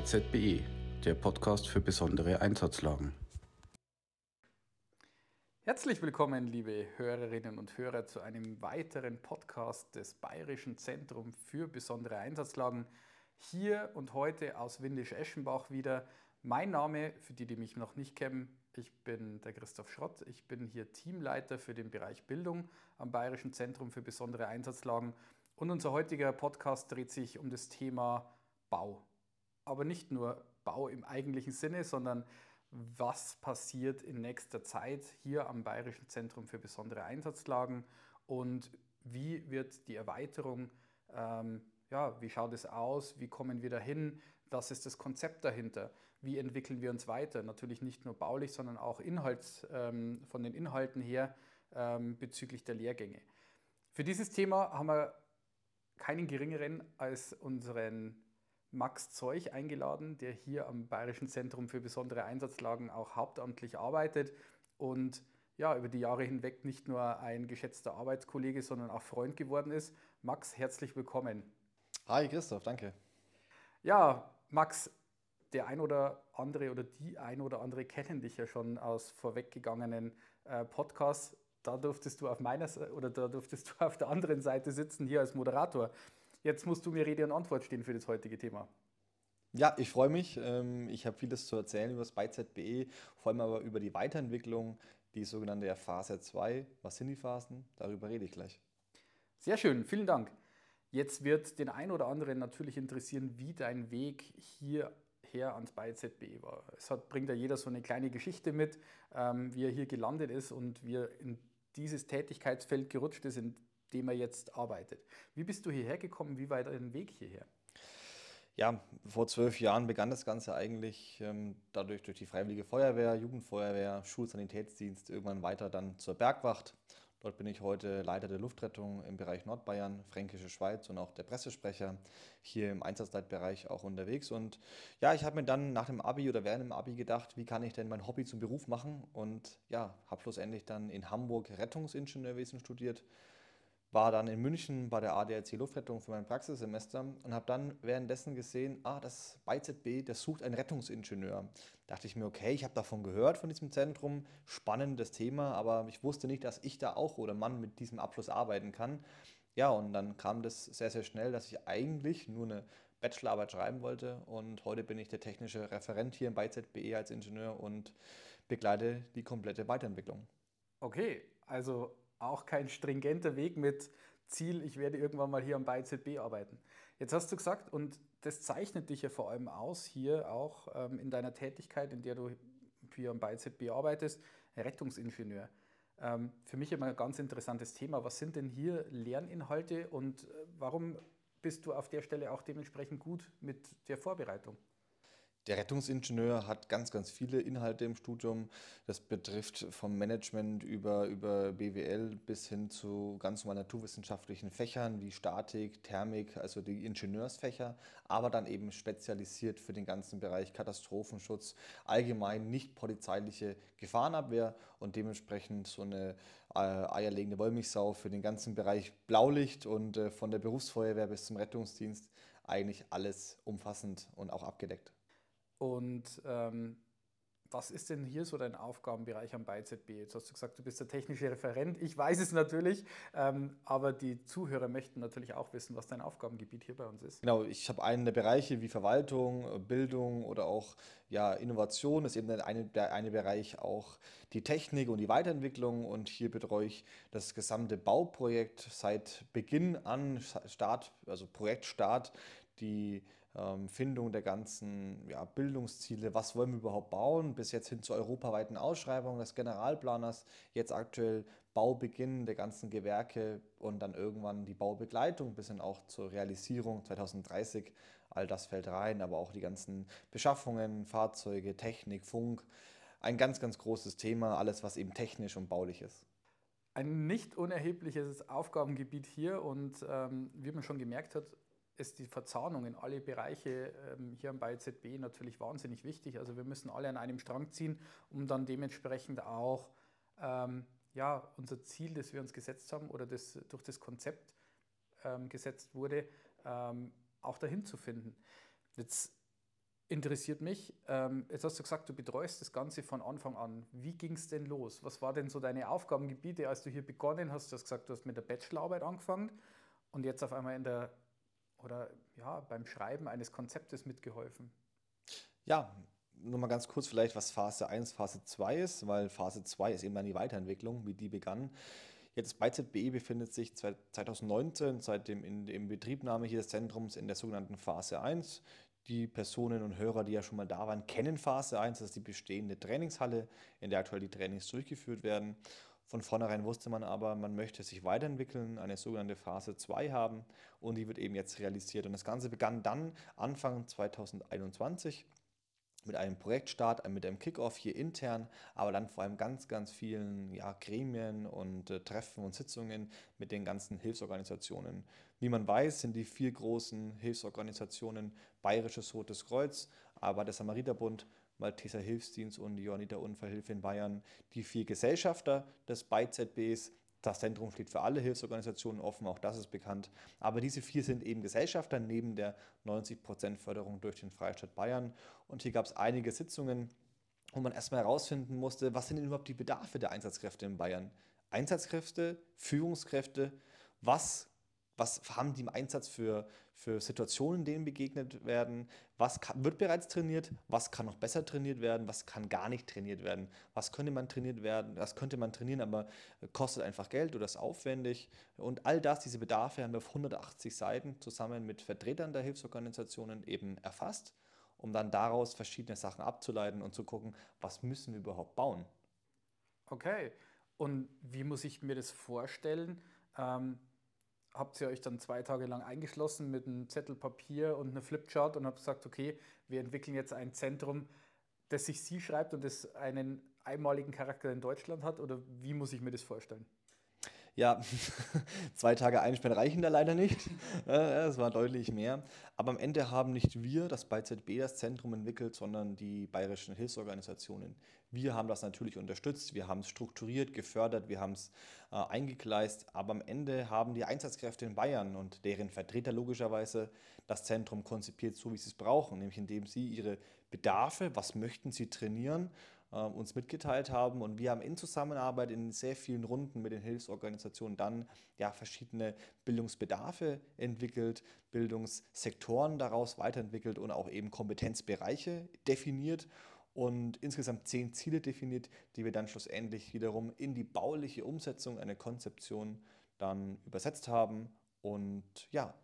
bei ZBE, der Podcast für besondere Einsatzlagen. Herzlich willkommen, liebe Hörerinnen und Hörer, zu einem weiteren Podcast des Bayerischen Zentrum für besondere Einsatzlagen. Hier und heute aus Windisch-Eschenbach wieder. Mein Name, für die, die mich noch nicht kennen, ich bin der Christoph Schrott. Ich bin hier Teamleiter für den Bereich Bildung am Bayerischen Zentrum für besondere Einsatzlagen. Und unser heutiger Podcast dreht sich um das Thema Bau. Aber nicht nur Bau im eigentlichen Sinne, sondern was passiert in nächster Zeit hier am Bayerischen Zentrum für besondere Einsatzlagen und wie wird die Erweiterung, ähm, ja, wie schaut es aus, wie kommen wir dahin, was ist das Konzept dahinter, wie entwickeln wir uns weiter, natürlich nicht nur baulich, sondern auch Inhalts, ähm, von den Inhalten her ähm, bezüglich der Lehrgänge. Für dieses Thema haben wir keinen geringeren als unseren Max Zeuch eingeladen, der hier am Bayerischen Zentrum für besondere Einsatzlagen auch hauptamtlich arbeitet und ja, über die Jahre hinweg nicht nur ein geschätzter Arbeitskollege, sondern auch Freund geworden ist. Max, herzlich willkommen. Hi Christoph, danke. Ja, Max, der ein oder andere oder die ein oder andere kennen dich ja schon aus vorweggegangenen äh, Podcasts. Da durftest du auf meiner oder da durftest du auf der anderen Seite sitzen, hier als Moderator. Jetzt musst du mir Rede und Antwort stehen für das heutige Thema. Ja, ich freue mich. Ähm, ich habe vieles zu erzählen über das BeiZBE, vor allem aber über die Weiterentwicklung, die sogenannte Phase 2. Was sind die Phasen? Darüber rede ich gleich. Sehr schön, vielen Dank. Jetzt wird den einen oder anderen natürlich interessieren, wie dein Weg hierher ans BeiZBE war. Es hat, bringt ja jeder so eine kleine Geschichte mit, ähm, wie er hier gelandet ist und wie er in dieses Tätigkeitsfeld gerutscht ist, in dem er jetzt arbeitet. Wie bist du hierher gekommen? Wie war dein Weg hierher? Ja, vor zwölf Jahren begann das Ganze eigentlich ähm, dadurch durch die Freiwillige Feuerwehr, Jugendfeuerwehr, Schulsanitätsdienst, irgendwann weiter dann zur Bergwacht. Dort bin ich heute Leiter der Luftrettung im Bereich Nordbayern, Fränkische Schweiz und auch der Pressesprecher hier im Einsatzleitbereich auch unterwegs. Und ja, ich habe mir dann nach dem Abi oder während dem Abi gedacht, wie kann ich denn mein Hobby zum Beruf machen? Und ja, habe schlussendlich dann in Hamburg Rettungsingenieurwesen studiert war dann in München bei der ADAC Luftrettung für mein Praxissemester und habe dann währenddessen gesehen, ah, das BeiZB, das sucht einen Rettungsingenieur. Da dachte ich mir, okay, ich habe davon gehört, von diesem Zentrum, spannendes Thema, aber ich wusste nicht, dass ich da auch oder Mann mit diesem Abschluss arbeiten kann. Ja, und dann kam das sehr, sehr schnell, dass ich eigentlich nur eine Bachelorarbeit schreiben wollte und heute bin ich der technische Referent hier im BeiZBE als Ingenieur und begleite die komplette Weiterentwicklung. Okay, also auch kein stringenter Weg mit Ziel, ich werde irgendwann mal hier am BIZB arbeiten. Jetzt hast du gesagt, und das zeichnet dich ja vor allem aus hier auch ähm, in deiner Tätigkeit, in der du hier am BIZB arbeitest, Rettungsingenieur. Ähm, für mich immer ein ganz interessantes Thema. Was sind denn hier Lerninhalte und äh, warum bist du auf der Stelle auch dementsprechend gut mit der Vorbereitung? Der Rettungsingenieur hat ganz, ganz viele Inhalte im Studium. Das betrifft vom Management über, über BWL bis hin zu ganz normalen naturwissenschaftlichen Fächern wie Statik, Thermik, also die Ingenieursfächer, aber dann eben spezialisiert für den ganzen Bereich Katastrophenschutz, allgemein nicht polizeiliche Gefahrenabwehr und dementsprechend so eine äh, eierlegende Wollmilchsau für den ganzen Bereich Blaulicht und äh, von der Berufsfeuerwehr bis zum Rettungsdienst eigentlich alles umfassend und auch abgedeckt. Und ähm, was ist denn hier so dein Aufgabenbereich am BeiZB? Jetzt hast du gesagt, du bist der technische Referent. Ich weiß es natürlich, ähm, aber die Zuhörer möchten natürlich auch wissen, was dein Aufgabengebiet hier bei uns ist. Genau, ich habe einen der Bereiche wie Verwaltung, Bildung oder auch ja, Innovation. Ist eben der eine, der eine Bereich auch die Technik und die Weiterentwicklung. Und hier betreue ich das gesamte Bauprojekt seit Beginn an, Start, also Projektstart, die ähm, Findung der ganzen ja, Bildungsziele, was wollen wir überhaupt bauen, bis jetzt hin zur europaweiten Ausschreibung des Generalplaners, jetzt aktuell Baubeginn der ganzen Gewerke und dann irgendwann die Baubegleitung bis hin auch zur Realisierung 2030. All das fällt rein, aber auch die ganzen Beschaffungen, Fahrzeuge, Technik, Funk. Ein ganz, ganz großes Thema, alles was eben technisch und baulich ist ein nicht unerhebliches Aufgabengebiet hier und ähm, wie man schon gemerkt hat, ist die Verzahnung in alle Bereiche ähm, hier bei ZB natürlich wahnsinnig wichtig. Also wir müssen alle an einem Strang ziehen, um dann dementsprechend auch ähm, ja, unser Ziel, das wir uns gesetzt haben oder das durch das Konzept ähm, gesetzt wurde, ähm, auch dahin zu finden. Jetzt interessiert mich. Ähm, jetzt hast du gesagt, du betreust das Ganze von Anfang an. Wie ging es denn los? Was waren denn so deine Aufgabengebiete, als du hier begonnen hast? Du hast gesagt, du hast mit der Bachelorarbeit angefangen und jetzt auf einmal in der oder ja, beim Schreiben eines Konzeptes mitgeholfen. Ja, nur mal ganz kurz vielleicht, was Phase 1, Phase 2 ist, weil Phase 2 ist eben dann die Weiterentwicklung, wie die begann. Jetzt bei ZBE befindet sich 2019 seit dem in, in Betriebnahme hier des Zentrums in der sogenannten Phase 1. Die Personen und Hörer, die ja schon mal da waren, kennen Phase 1, das ist die bestehende Trainingshalle, in der aktuell die Trainings durchgeführt werden. Von vornherein wusste man aber, man möchte sich weiterentwickeln, eine sogenannte Phase 2 haben und die wird eben jetzt realisiert. Und das Ganze begann dann Anfang 2021 mit einem Projektstart, mit einem Kickoff hier intern, aber dann vor allem ganz, ganz vielen ja, Gremien und äh, Treffen und Sitzungen mit den ganzen Hilfsorganisationen. Wie man weiß, sind die vier großen Hilfsorganisationen Bayerisches Rotes Kreuz, aber der Samariterbund, Malteser Hilfsdienst und die Johanniter Unfallhilfe in Bayern, die vier Gesellschafter des BeiZBs, das Zentrum steht für alle Hilfsorganisationen offen, auch das ist bekannt. Aber diese vier sind eben Gesellschafter neben der 90% Förderung durch den Freistaat Bayern. Und hier gab es einige Sitzungen, wo man erstmal herausfinden musste, was sind denn überhaupt die Bedarfe der Einsatzkräfte in Bayern? Einsatzkräfte, Führungskräfte, was was haben die im Einsatz für, für Situationen, denen begegnet werden, was kann, wird bereits trainiert, was kann noch besser trainiert werden, was kann gar nicht trainiert werden, was könnte man trainiert werden, was könnte man trainieren, aber kostet einfach Geld oder ist aufwendig? Und all das, diese Bedarfe haben wir auf 180 Seiten zusammen mit Vertretern der Hilfsorganisationen eben erfasst, um dann daraus verschiedene Sachen abzuleiten und zu gucken, was müssen wir überhaupt bauen. Okay, und wie muss ich mir das vorstellen? Ähm habt ihr euch dann zwei Tage lang eingeschlossen mit einem Zettel Papier und einer Flipchart und habt gesagt, okay, wir entwickeln jetzt ein Zentrum, das sich Sie schreibt und das einen einmaligen Charakter in Deutschland hat? Oder wie muss ich mir das vorstellen? Ja, zwei Tage einsperren reichen da leider nicht. Es war deutlich mehr. Aber am Ende haben nicht wir, das BZB, das Zentrum entwickelt, sondern die bayerischen Hilfsorganisationen. Wir haben das natürlich unterstützt, wir haben es strukturiert, gefördert, wir haben es äh, eingegleist. Aber am Ende haben die Einsatzkräfte in Bayern und deren Vertreter logischerweise das Zentrum konzipiert, so wie sie es brauchen, nämlich indem sie ihre Bedarfe, was möchten sie trainieren, äh, uns mitgeteilt haben. Und wir haben in Zusammenarbeit in sehr vielen Runden mit den Hilfsorganisationen dann ja, verschiedene Bildungsbedarfe entwickelt, Bildungssektoren daraus weiterentwickelt und auch eben Kompetenzbereiche definiert und insgesamt zehn Ziele definiert, die wir dann schlussendlich wiederum in die bauliche Umsetzung einer Konzeption dann übersetzt haben und ja,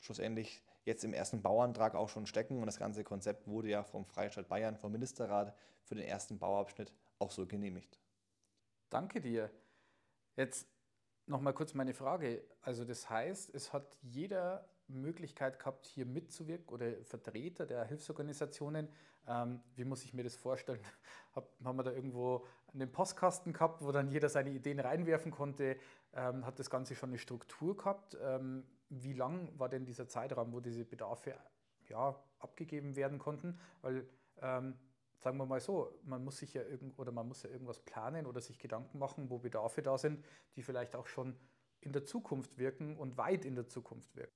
schlussendlich jetzt im ersten Bauantrag auch schon stecken und das ganze Konzept wurde ja vom Freistaat Bayern, vom Ministerrat für den ersten Bauabschnitt auch so genehmigt. Danke dir. Jetzt nochmal kurz meine Frage. Also das heißt, es hat jeder Möglichkeit gehabt, hier mitzuwirken oder Vertreter der Hilfsorganisationen. Ähm, wie muss ich mir das vorstellen? Hab, haben wir da irgendwo einen Postkasten gehabt, wo dann jeder seine Ideen reinwerfen konnte? Ähm, hat das Ganze schon eine Struktur gehabt? Ähm, wie lang war denn dieser Zeitraum, wo diese Bedarfe ja, abgegeben werden konnten? Weil ähm, sagen wir mal so, man muss sich ja irgend oder man muss ja irgendwas planen oder sich Gedanken machen, wo Bedarfe da sind, die vielleicht auch schon in der Zukunft wirken und weit in der Zukunft wirken.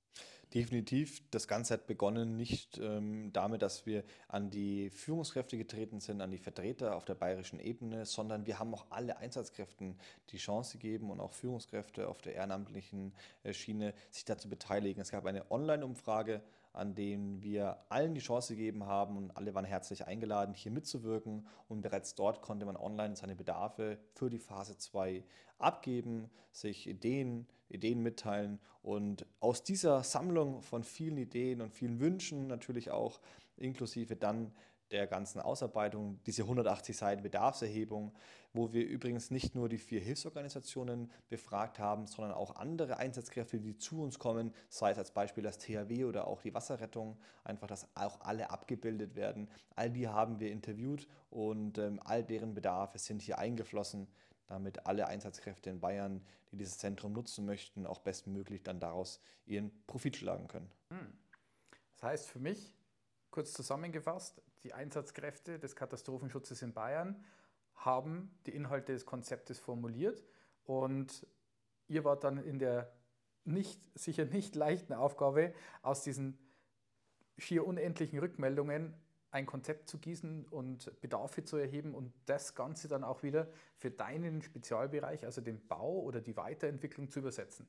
Definitiv. Das Ganze hat begonnen nicht ähm, damit, dass wir an die Führungskräfte getreten sind, an die Vertreter auf der bayerischen Ebene, sondern wir haben auch alle Einsatzkräften die Chance gegeben und auch Führungskräfte auf der ehrenamtlichen äh, Schiene, sich dazu beteiligen. Es gab eine Online-Umfrage an dem wir allen die Chance gegeben haben und alle waren herzlich eingeladen, hier mitzuwirken. Und bereits dort konnte man online seine Bedarfe für die Phase 2 abgeben, sich Ideen, Ideen mitteilen. Und aus dieser Sammlung von vielen Ideen und vielen Wünschen natürlich auch inklusive dann der ganzen Ausarbeitung, diese 180 Seiten Bedarfserhebung, wo wir übrigens nicht nur die vier Hilfsorganisationen befragt haben, sondern auch andere Einsatzkräfte, die zu uns kommen, sei es als Beispiel das THW oder auch die Wasserrettung, einfach, dass auch alle abgebildet werden. All die haben wir interviewt und ähm, all deren Bedarfe sind hier eingeflossen, damit alle Einsatzkräfte in Bayern, die dieses Zentrum nutzen möchten, auch bestmöglich dann daraus ihren Profit schlagen können. Hm. Das heißt für mich, kurz zusammengefasst, die Einsatzkräfte des Katastrophenschutzes in Bayern haben die Inhalte des Konzeptes formuliert und ihr wart dann in der nicht, sicher nicht leichten Aufgabe, aus diesen schier unendlichen Rückmeldungen ein Konzept zu gießen und Bedarfe zu erheben und das Ganze dann auch wieder für deinen Spezialbereich, also den Bau oder die Weiterentwicklung zu übersetzen.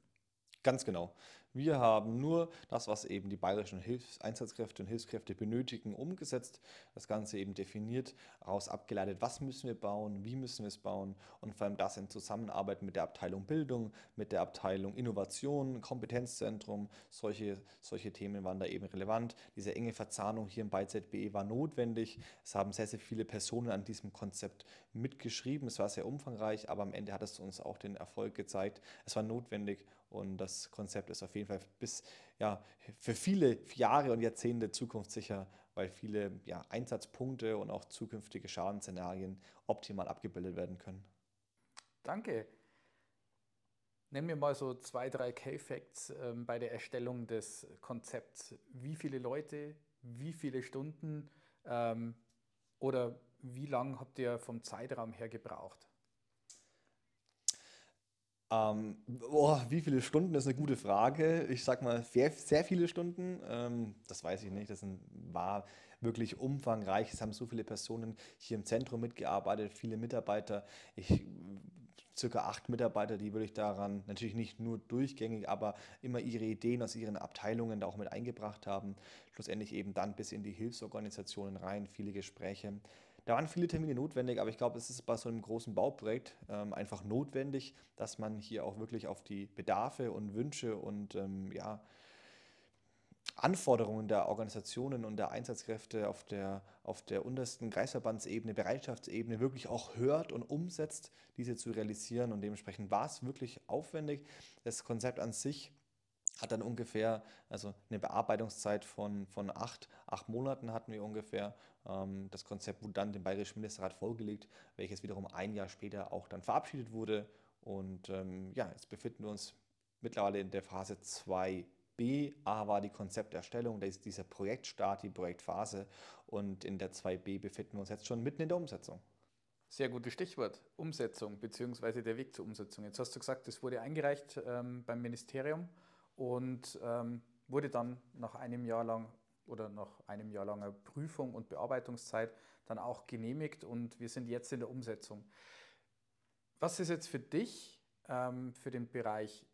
Ganz genau. Wir haben nur das, was eben die bayerischen Hilfs Einsatzkräfte und Hilfskräfte benötigen, umgesetzt. Das Ganze eben definiert, daraus abgeleitet, was müssen wir bauen, wie müssen wir es bauen und vor allem das in Zusammenarbeit mit der Abteilung Bildung, mit der Abteilung Innovation, Kompetenzzentrum. Solche, solche Themen waren da eben relevant. Diese enge Verzahnung hier im BeiZBE war notwendig. Es haben sehr, sehr viele Personen an diesem Konzept mitgeschrieben. Es war sehr umfangreich, aber am Ende hat es uns auch den Erfolg gezeigt. Es war notwendig und das Konzept ist auf jeden Fall bis ja, für viele Jahre und Jahrzehnte zukunftssicher, weil viele ja, Einsatzpunkte und auch zukünftige Schadensszenarien optimal abgebildet werden können. Danke. Nennen wir mal so zwei, drei K-Facts ähm, bei der Erstellung des Konzepts. Wie viele Leute, wie viele Stunden ähm, oder wie lange habt ihr vom Zeitraum her gebraucht? Ähm, boah, wie viele Stunden ist eine gute Frage. Ich sag mal sehr, sehr viele Stunden. Ähm, das weiß ich nicht. Das war wirklich umfangreich. Es haben so viele Personen hier im Zentrum mitgearbeitet, viele Mitarbeiter. Ich circa acht Mitarbeiter, die würde ich daran natürlich nicht nur durchgängig, aber immer ihre Ideen aus ihren Abteilungen da auch mit eingebracht haben. Schlussendlich eben dann bis in die Hilfsorganisationen rein, viele Gespräche. Da waren viele Termine notwendig, aber ich glaube, es ist bei so einem großen Bauprojekt ähm, einfach notwendig, dass man hier auch wirklich auf die Bedarfe und Wünsche und ähm, ja, Anforderungen der Organisationen und der Einsatzkräfte auf der, auf der untersten Kreisverbandsebene, Bereitschaftsebene wirklich auch hört und umsetzt, diese zu realisieren. Und dementsprechend war es wirklich aufwendig. Das Konzept an sich hat dann ungefähr, also eine Bearbeitungszeit von, von acht, acht Monaten hatten wir ungefähr. Ähm, das Konzept wurde dann dem Bayerischen Ministerrat vorgelegt, welches wiederum ein Jahr später auch dann verabschiedet wurde. Und ähm, ja, jetzt befinden wir uns mittlerweile in der Phase 2b. A war die Konzepterstellung, da ist dieser Projektstart, die Projektphase. Und in der 2b befinden wir uns jetzt schon mitten in der Umsetzung. Sehr gutes Stichwort, Umsetzung bzw. der Weg zur Umsetzung. Jetzt hast du gesagt, es wurde eingereicht ähm, beim Ministerium und ähm, wurde dann nach einem Jahr lang oder nach einem Jahr langer Prüfung und Bearbeitungszeit dann auch genehmigt und wir sind jetzt in der Umsetzung. Was ist jetzt für dich, ähm, für den Bereich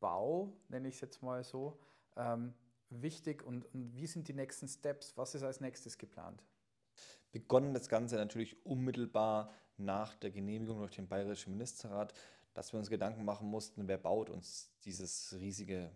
Bau, nenne ich es jetzt mal so, ähm, wichtig und, und wie sind die nächsten Steps? Was ist als nächstes geplant? Begonnen das Ganze natürlich unmittelbar nach der Genehmigung durch den Bayerischen Ministerrat dass wir uns Gedanken machen mussten, wer baut uns dieses riesige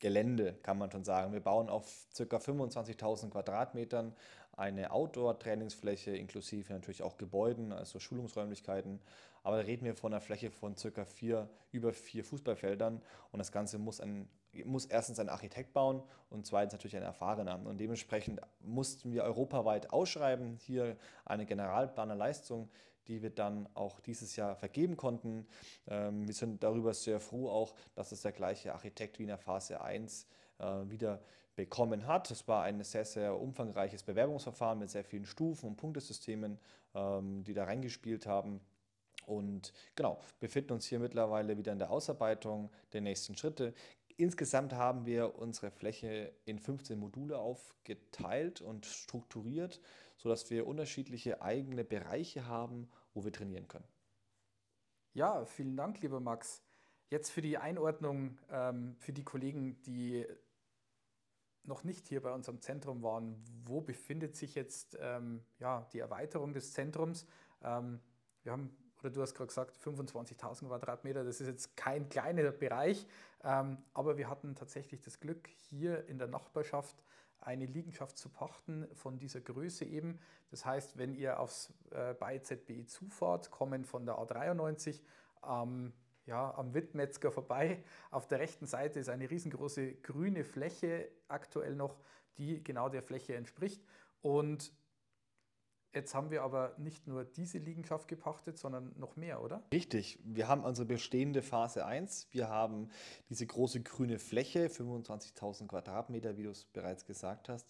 Gelände, kann man schon sagen. Wir bauen auf ca. 25.000 Quadratmetern eine Outdoor-Trainingsfläche inklusive natürlich auch Gebäuden, also Schulungsräumlichkeiten. Aber da reden wir von einer Fläche von ca. vier, über vier Fußballfeldern und das Ganze muss, ein, muss erstens ein Architekt bauen und zweitens natürlich ein Erfahrener. Und dementsprechend mussten wir europaweit ausschreiben, hier eine Generalplanerleistung die wir dann auch dieses Jahr vergeben konnten. Ähm, wir sind darüber sehr froh auch, dass es der gleiche Architekt wie in der Phase 1 äh, wieder bekommen hat. Es war ein sehr, sehr umfangreiches Bewerbungsverfahren mit sehr vielen Stufen und Punktesystemen, ähm, die da reingespielt haben. Und genau, befinden uns hier mittlerweile wieder in der Ausarbeitung der nächsten Schritte. Insgesamt haben wir unsere Fläche in 15 Module aufgeteilt und strukturiert, sodass wir unterschiedliche eigene Bereiche haben, wo wir trainieren können. Ja, vielen Dank, lieber Max. Jetzt für die Einordnung ähm, für die Kollegen, die noch nicht hier bei unserem Zentrum waren. Wo befindet sich jetzt ähm, ja, die Erweiterung des Zentrums? Ähm, wir haben oder du hast gerade gesagt, 25.000 Quadratmeter, das ist jetzt kein kleiner Bereich, ähm, aber wir hatten tatsächlich das Glück, hier in der Nachbarschaft eine Liegenschaft zu pachten von dieser Größe eben. Das heißt, wenn ihr aufs äh, BeiZBE zufahrt, kommen von der A93 ähm, ja, am Wittmetzger vorbei. Auf der rechten Seite ist eine riesengroße grüne Fläche aktuell noch, die genau der Fläche entspricht. Und Jetzt haben wir aber nicht nur diese Liegenschaft gepachtet, sondern noch mehr, oder? Richtig. Wir haben unsere bestehende Phase 1. Wir haben diese große grüne Fläche, 25.000 Quadratmeter, wie du es bereits gesagt hast.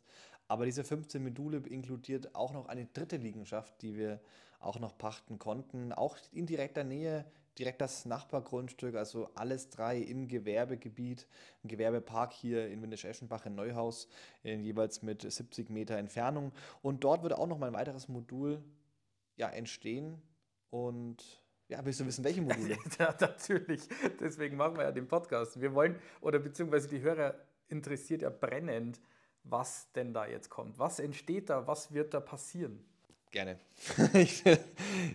Aber diese 15 Module inkludiert auch noch eine dritte Liegenschaft, die wir auch noch pachten konnten, auch in direkter Nähe direkt das Nachbargrundstück, also alles drei im Gewerbegebiet, ein Gewerbepark hier in Windisch-Eschenbach in Neuhaus, in jeweils mit 70 Meter Entfernung. Und dort wird auch noch mal ein weiteres Modul ja, entstehen. Und ja, willst du wissen, welche Module? ja, natürlich. Deswegen machen wir ja den Podcast. Wir wollen, oder beziehungsweise die Hörer interessiert ja brennend, was denn da jetzt kommt. Was entsteht da? Was wird da passieren? Gerne. ich,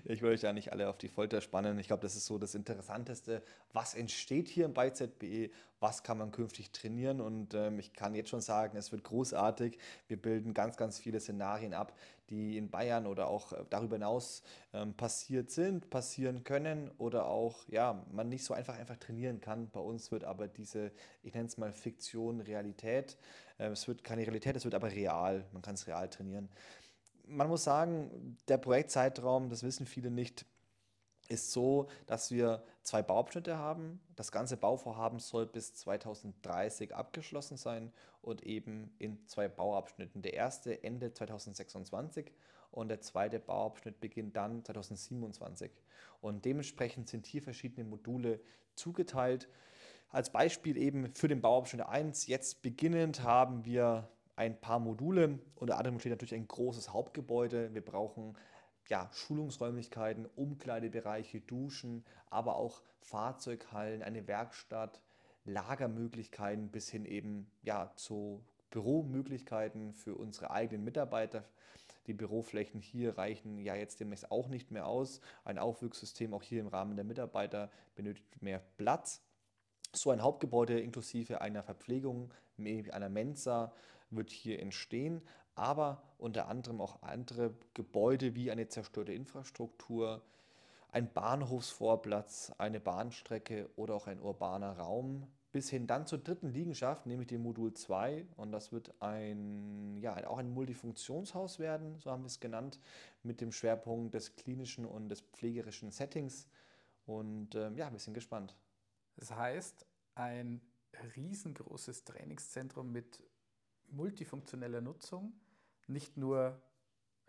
ich will euch da nicht alle auf die Folter spannen. Ich glaube, das ist so das Interessanteste. Was entsteht hier bei ZBE? Was kann man künftig trainieren? Und ähm, ich kann jetzt schon sagen, es wird großartig. Wir bilden ganz, ganz viele Szenarien ab, die in Bayern oder auch äh, darüber hinaus ähm, passiert sind, passieren können oder auch, ja, man nicht so einfach einfach trainieren kann. Bei uns wird aber diese, ich nenne es mal Fiktion, Realität. Äh, es wird keine Realität, es wird aber real. Man kann es real trainieren man muss sagen, der Projektzeitraum, das wissen viele nicht, ist so, dass wir zwei Bauabschnitte haben. Das ganze Bauvorhaben soll bis 2030 abgeschlossen sein und eben in zwei Bauabschnitten. Der erste endet 2026 und der zweite Bauabschnitt beginnt dann 2027. Und dementsprechend sind hier verschiedene Module zugeteilt. Als Beispiel eben für den Bauabschnitt 1, jetzt beginnend haben wir ein paar Module. Unter anderem steht natürlich ein großes Hauptgebäude. Wir brauchen ja, Schulungsräumlichkeiten, Umkleidebereiche, Duschen, aber auch Fahrzeughallen, eine Werkstatt, Lagermöglichkeiten bis hin eben ja, zu Büromöglichkeiten für unsere eigenen Mitarbeiter. Die Büroflächen hier reichen ja jetzt demnächst auch nicht mehr aus. Ein Aufwuchssystem auch hier im Rahmen der Mitarbeiter benötigt mehr Platz. So ein Hauptgebäude inklusive einer Verpflegung, einer Mensa, wird hier entstehen, aber unter anderem auch andere Gebäude wie eine zerstörte Infrastruktur, ein Bahnhofsvorplatz, eine Bahnstrecke oder auch ein urbaner Raum, bis hin dann zur dritten Liegenschaft, nämlich dem Modul 2. Und das wird ein, ja, auch ein Multifunktionshaus werden, so haben wir es genannt, mit dem Schwerpunkt des klinischen und des pflegerischen Settings. Und ähm, ja, wir sind gespannt. Das heißt, ein riesengroßes Trainingszentrum mit multifunktioneller Nutzung, nicht nur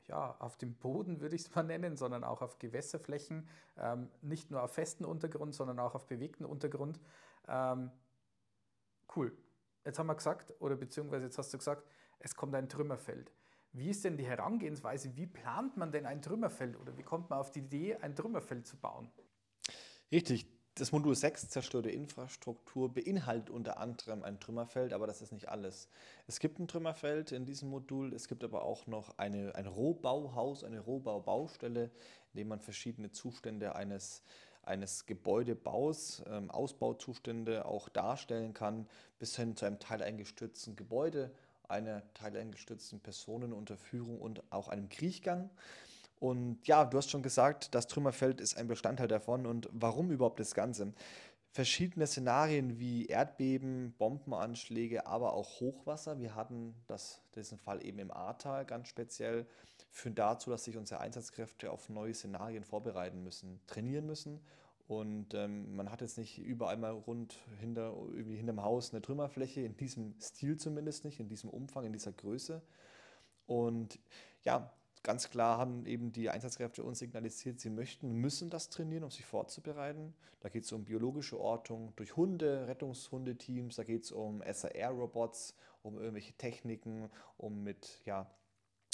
ja, auf dem Boden würde ich es mal nennen, sondern auch auf Gewässerflächen, ähm, nicht nur auf festen Untergrund, sondern auch auf bewegten Untergrund. Ähm, cool. Jetzt haben wir gesagt, oder beziehungsweise jetzt hast du gesagt, es kommt ein Trümmerfeld. Wie ist denn die Herangehensweise? Wie plant man denn ein Trümmerfeld oder wie kommt man auf die Idee, ein Trümmerfeld zu bauen? Richtig, das Modul 6, zerstörte Infrastruktur, beinhaltet unter anderem ein Trümmerfeld, aber das ist nicht alles. Es gibt ein Trümmerfeld in diesem Modul, es gibt aber auch noch eine, ein Rohbauhaus, eine Rohbaubaustelle, in dem man verschiedene Zustände eines, eines Gebäudebaus, ähm, Ausbauzustände auch darstellen kann, bis hin zu einem teileingestützten Gebäude, einer teileingestützten Personenunterführung und auch einem Kriechgang. Und ja, du hast schon gesagt, das Trümmerfeld ist ein Bestandteil davon. Und warum überhaupt das Ganze? Verschiedene Szenarien wie Erdbeben, Bombenanschläge, aber auch Hochwasser, wir hatten das, diesen Fall eben im Ahrtal ganz speziell, führen dazu, dass sich unsere Einsatzkräfte auf neue Szenarien vorbereiten müssen, trainieren müssen. Und ähm, man hat jetzt nicht überall mal rund hinter, irgendwie hinterm Haus eine Trümmerfläche, in diesem Stil zumindest nicht, in diesem Umfang, in dieser Größe. Und ja, ganz klar haben eben die Einsatzkräfte uns signalisiert, sie möchten, müssen das trainieren, um sich vorzubereiten. Da geht es um biologische Ortung durch Hunde, Rettungshundeteams, da geht es um SAR-Robots, um irgendwelche Techniken, um mit ja,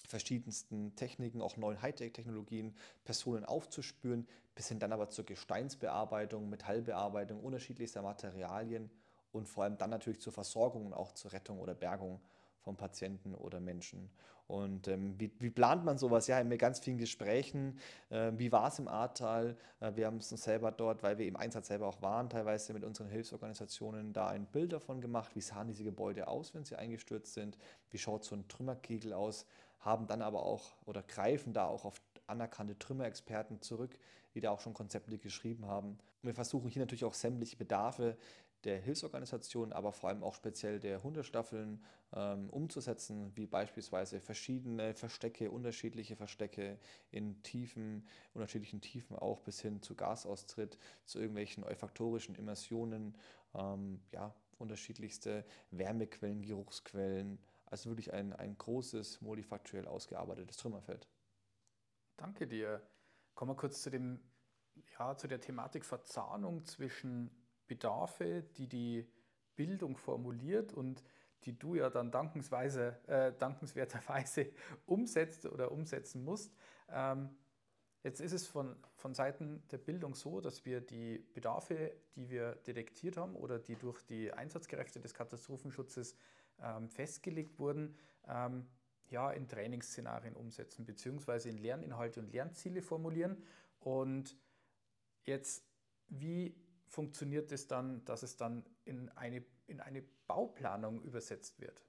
verschiedensten Techniken, auch neuen Hightech-Technologien, Personen aufzuspüren, bis hin dann aber zur Gesteinsbearbeitung, Metallbearbeitung unterschiedlichster Materialien und vor allem dann natürlich zur Versorgung und auch zur Rettung oder Bergung von Patienten oder Menschen. Und ähm, wie, wie, plant man sowas? Ja, in ganz vielen Gesprächen. Äh, wie war es im Ahrtal? Äh, wir haben es uns selber dort, weil wir im Einsatz selber auch waren, teilweise mit unseren Hilfsorganisationen da ein Bild davon gemacht. Wie sahen diese Gebäude aus, wenn sie eingestürzt sind? Wie schaut so ein Trümmerkegel aus? Haben dann aber auch oder greifen da auch auf anerkannte Trümmerexperten zurück, die da auch schon Konzepte geschrieben haben. Und wir versuchen hier natürlich auch sämtliche Bedarfe der Hilfsorganisationen, aber vor allem auch speziell der Hundestaffeln ähm, umzusetzen, wie beispielsweise verschiedene Verstecke, unterschiedliche Verstecke in Tiefen, unterschiedlichen Tiefen auch bis hin zu Gasaustritt, zu irgendwelchen olfaktorischen Immersionen, ähm, ja, unterschiedlichste Wärmequellen, Geruchsquellen. Also wirklich ein, ein großes, multifaktuell ausgearbeitetes Trümmerfeld. Danke dir. Kommen wir kurz zu dem ja, zu der Thematik Verzahnung zwischen Bedarfe, die die Bildung formuliert und die du ja dann dankensweise, äh, dankenswerterweise umsetzt oder umsetzen musst. Ähm, jetzt ist es von, von Seiten der Bildung so, dass wir die Bedarfe, die wir detektiert haben oder die durch die Einsatzkräfte des Katastrophenschutzes ähm, festgelegt wurden, ähm, ja, in Trainingsszenarien umsetzen, beziehungsweise in Lerninhalte und Lernziele formulieren. Und jetzt, wie funktioniert es dann, dass es dann in eine, in eine Bauplanung übersetzt wird?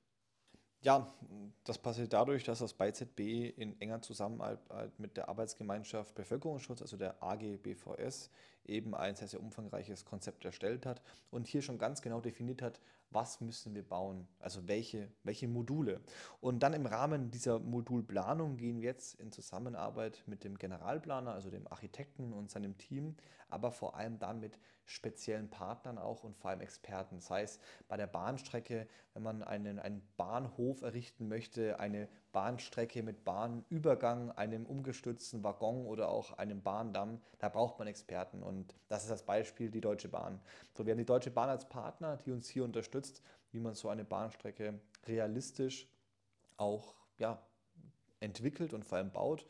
Ja, das passiert dadurch, dass das BeiZB in enger Zusammenarbeit mit der Arbeitsgemeinschaft Bevölkerungsschutz, also der AGBVS, eben ein sehr, sehr umfangreiches Konzept erstellt hat und hier schon ganz genau definiert hat, was müssen wir bauen, also welche, welche Module. Und dann im Rahmen dieser Modulplanung gehen wir jetzt in Zusammenarbeit mit dem Generalplaner, also dem Architekten und seinem Team, aber vor allem dann mit speziellen Partnern auch und vor allem Experten. Das heißt, bei der Bahnstrecke, wenn man einen, einen Bahnhof errichten möchte, eine Bahnstrecke mit Bahnübergang, einem umgestützten Waggon oder auch einem Bahndamm, da braucht man Experten. Und das ist das Beispiel die Deutsche Bahn. So, wir haben die Deutsche Bahn als Partner, die uns hier unterstützt, wie man so eine Bahnstrecke realistisch auch ja, entwickelt und vor allem baut.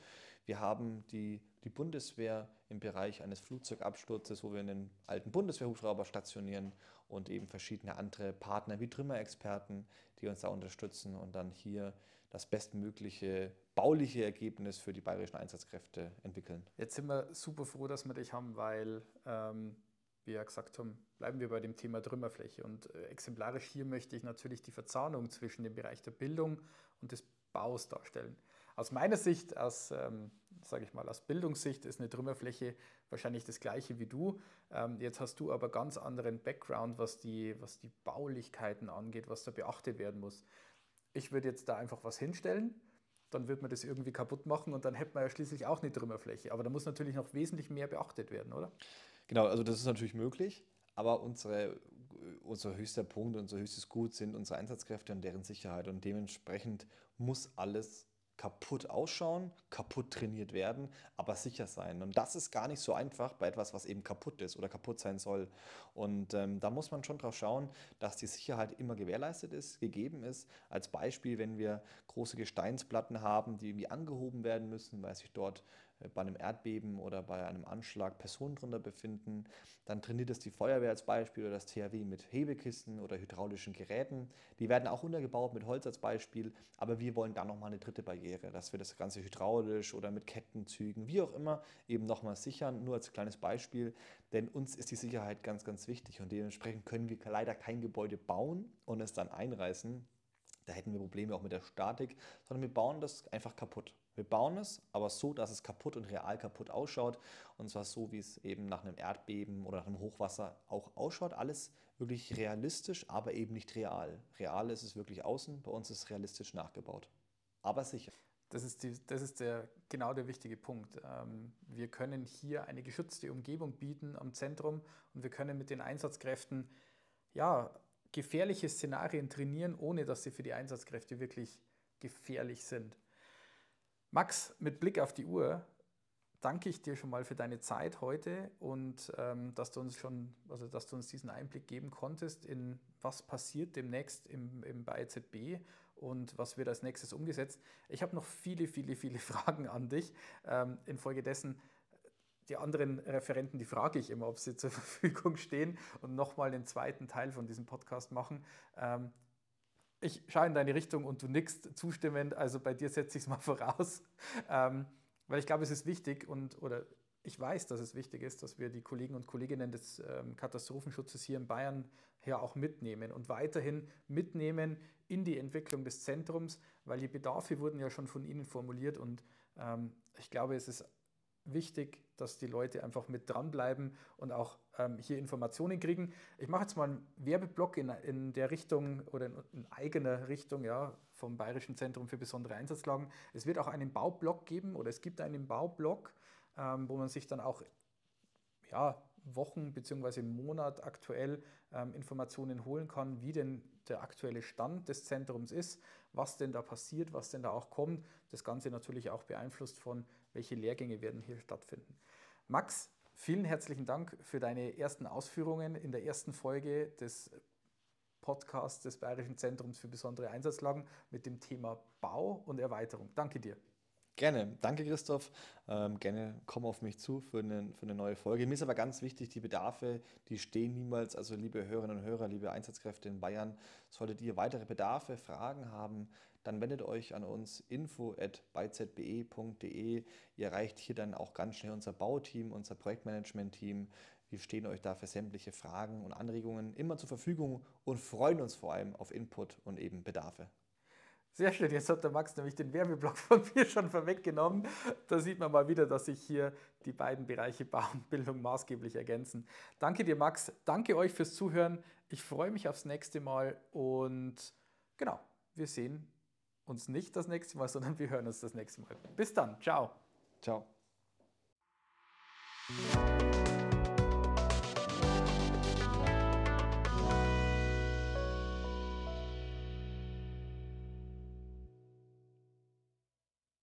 Wir haben die, die Bundeswehr im Bereich eines Flugzeugabsturzes, wo wir einen alten Bundeswehrhubschrauber stationieren und eben verschiedene andere Partner wie Trümmerexperten, die uns da unterstützen und dann hier das bestmögliche bauliche Ergebnis für die bayerischen Einsatzkräfte entwickeln. Jetzt sind wir super froh, dass wir dich haben, weil ähm, wir ja gesagt haben, bleiben wir bei dem Thema Trümmerfläche. Und äh, exemplarisch hier möchte ich natürlich die Verzahnung zwischen dem Bereich der Bildung und des Baus darstellen. Aus meiner Sicht, aus, ähm, sage ich mal, aus Bildungssicht ist eine Trümmerfläche wahrscheinlich das gleiche wie du. Ähm, jetzt hast du aber ganz anderen Background, was die, was die Baulichkeiten angeht, was da beachtet werden muss ich würde jetzt da einfach was hinstellen, dann wird man das irgendwie kaputt machen und dann hätte man ja schließlich auch eine Trümmerfläche. Aber da muss natürlich noch wesentlich mehr beachtet werden, oder? Genau, also das ist natürlich möglich, aber unsere, unser höchster Punkt, unser höchstes Gut sind unsere Einsatzkräfte und deren Sicherheit und dementsprechend muss alles kaputt ausschauen, kaputt trainiert werden, aber sicher sein. Und das ist gar nicht so einfach bei etwas, was eben kaputt ist oder kaputt sein soll. Und ähm, da muss man schon drauf schauen, dass die Sicherheit immer gewährleistet ist, gegeben ist. Als Beispiel, wenn wir große Gesteinsplatten haben, die irgendwie angehoben werden müssen, weil sich dort bei einem Erdbeben oder bei einem Anschlag Personen drunter befinden. Dann trainiert es die Feuerwehr als Beispiel oder das THW mit Hebekisten oder hydraulischen Geräten. Die werden auch untergebaut mit Holz als Beispiel, aber wir wollen da nochmal eine dritte Barriere, dass wir das Ganze hydraulisch oder mit Kettenzügen, wie auch immer, eben nochmal sichern. Nur als kleines Beispiel, denn uns ist die Sicherheit ganz, ganz wichtig und dementsprechend können wir leider kein Gebäude bauen und es dann einreißen. Da hätten wir Probleme auch mit der Statik, sondern wir bauen das einfach kaputt. Wir bauen es, aber so, dass es kaputt und real kaputt ausschaut. Und zwar so, wie es eben nach einem Erdbeben oder nach einem Hochwasser auch ausschaut. Alles wirklich realistisch, aber eben nicht real. Real ist es wirklich außen, bei uns ist es realistisch nachgebaut. Aber sicher. Das ist, die, das ist der, genau der wichtige Punkt. Ähm, wir können hier eine geschützte Umgebung bieten am Zentrum und wir können mit den Einsatzkräften ja, gefährliche Szenarien trainieren, ohne dass sie für die Einsatzkräfte wirklich gefährlich sind. Max, mit Blick auf die Uhr danke ich dir schon mal für deine Zeit heute und ähm, dass du uns schon, also dass du uns diesen Einblick geben konntest in was passiert demnächst im, im bei EZB und was wird als nächstes umgesetzt. Ich habe noch viele, viele, viele Fragen an dich. Ähm, infolgedessen die anderen Referenten, die frage ich immer, ob sie zur Verfügung stehen und nochmal den zweiten Teil von diesem Podcast machen. Ähm, ich schaue in deine Richtung und du nickst zustimmend, also bei dir setze ich es mal voraus, ähm, weil ich glaube, es ist wichtig und oder ich weiß, dass es wichtig ist, dass wir die Kollegen und Kolleginnen des ähm, Katastrophenschutzes hier in Bayern ja auch mitnehmen und weiterhin mitnehmen in die Entwicklung des Zentrums, weil die Bedarfe wurden ja schon von Ihnen formuliert und ähm, ich glaube, es ist wichtig, dass die Leute einfach mit dranbleiben und auch ähm, hier Informationen kriegen. Ich mache jetzt mal einen Werbeblock in, in der Richtung oder in, in, eigener Richtung ja, vom Bayerischen Zentrum für besondere Einsatzlagen. Es wird auch einen Baublock geben oder es gibt einen Baublock, ähm, wo man sich dann auch ja, Wochen bzw. Monat aktuell ähm, Informationen holen kann, wie denn der aktuelle Stand des Zentrums ist, was denn da passiert, was denn da auch kommt. Das Ganze natürlich auch beeinflusst von welche Lehrgänge werden hier stattfinden. Max, Vielen herzlichen Dank für deine ersten Ausführungen in der ersten Folge des Podcasts des Bayerischen Zentrums für besondere Einsatzlagen mit dem Thema Bau und Erweiterung. Danke dir. Gerne, danke Christoph. Ähm, gerne komm auf mich zu für eine, für eine neue Folge. Mir ist aber ganz wichtig, die Bedarfe, die stehen niemals. Also liebe Hörerinnen und Hörer, liebe Einsatzkräfte in Bayern, solltet ihr weitere Bedarfe, Fragen haben, dann wendet euch an uns info.byzbe.de. Ihr erreicht hier dann auch ganz schnell unser Bauteam, unser Projektmanagement-Team. Wir stehen euch da für sämtliche Fragen und Anregungen immer zur Verfügung und freuen uns vor allem auf Input und eben Bedarfe. Sehr schön, jetzt hat der Max nämlich den Werbeblock von mir schon vorweggenommen. Da sieht man mal wieder, dass sich hier die beiden Bereiche Bau und Bildung maßgeblich ergänzen. Danke dir, Max. Danke euch fürs Zuhören. Ich freue mich aufs nächste Mal und genau, wir sehen uns nicht das nächste Mal, sondern wir hören uns das nächste Mal. Bis dann. Ciao. Ciao.